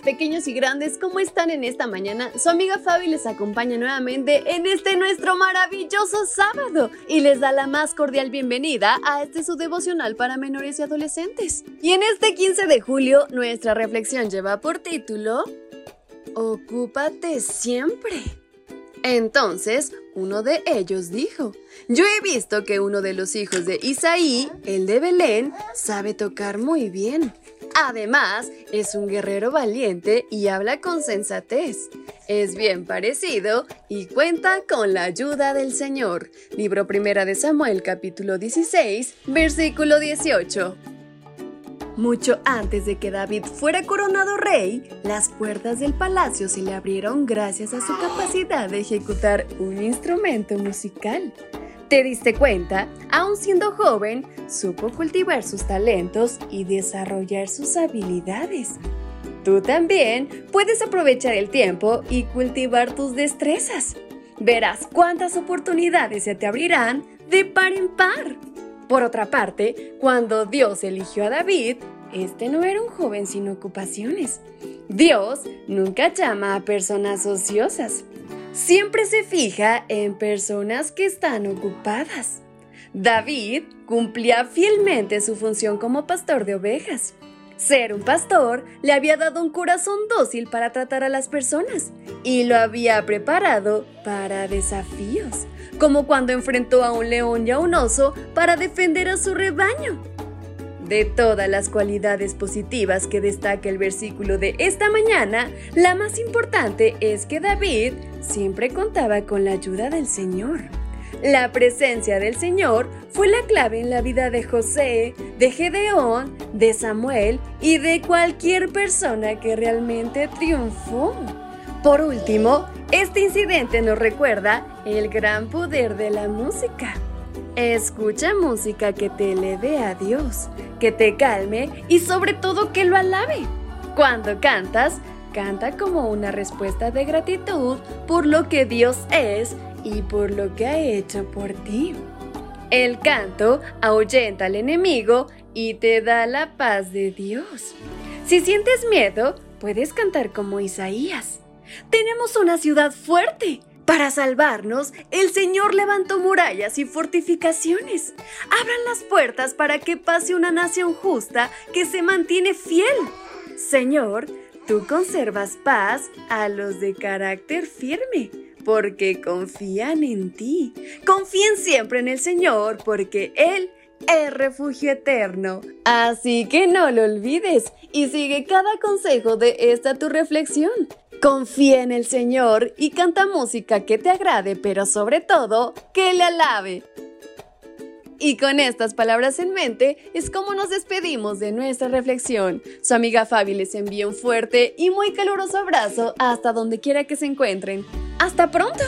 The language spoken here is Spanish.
pequeños y grandes, ¿cómo están en esta mañana? Su amiga Fabi les acompaña nuevamente en este nuestro maravilloso sábado y les da la más cordial bienvenida a este su devocional para menores y adolescentes. Y en este 15 de julio nuestra reflexión lleva por título Ocúpate siempre. Entonces, uno de ellos dijo, yo he visto que uno de los hijos de Isaí, el de Belén, sabe tocar muy bien. Además, es un guerrero valiente y habla con sensatez. Es bien parecido y cuenta con la ayuda del Señor. Libro Primera de Samuel capítulo 16, versículo 18. Mucho antes de que David fuera coronado rey, las puertas del palacio se le abrieron gracias a su capacidad de ejecutar un instrumento musical. ¿Te diste cuenta? Aun siendo joven, supo cultivar sus talentos y desarrollar sus habilidades. Tú también puedes aprovechar el tiempo y cultivar tus destrezas. Verás cuántas oportunidades se te abrirán de par en par. Por otra parte, cuando Dios eligió a David, este no era un joven sin ocupaciones. Dios nunca llama a personas ociosas siempre se fija en personas que están ocupadas. David cumplía fielmente su función como pastor de ovejas. Ser un pastor le había dado un corazón dócil para tratar a las personas y lo había preparado para desafíos, como cuando enfrentó a un león y a un oso para defender a su rebaño. De todas las cualidades positivas que destaca el versículo de esta mañana, la más importante es que David siempre contaba con la ayuda del Señor. La presencia del Señor fue la clave en la vida de José, de Gedeón, de Samuel y de cualquier persona que realmente triunfó. Por último, este incidente nos recuerda el gran poder de la música. Escucha música que te eleve a Dios, que te calme y sobre todo que lo alabe. Cuando cantas, canta como una respuesta de gratitud por lo que Dios es y por lo que ha hecho por ti. El canto ahuyenta al enemigo y te da la paz de Dios. Si sientes miedo, puedes cantar como Isaías. Tenemos una ciudad fuerte para salvarnos, el Señor levantó murallas y fortificaciones. Abran las puertas para que pase una nación justa que se mantiene fiel. Señor, tú conservas paz a los de carácter firme, porque confían en ti. Confíen siempre en el Señor, porque Él es refugio eterno. Así que no lo olvides y sigue cada consejo de esta tu reflexión. Confía en el Señor y canta música que te agrade, pero sobre todo, que le alabe. Y con estas palabras en mente es como nos despedimos de nuestra reflexión. Su amiga Fabi les envía un fuerte y muy caluroso abrazo hasta donde quiera que se encuentren. ¡Hasta pronto!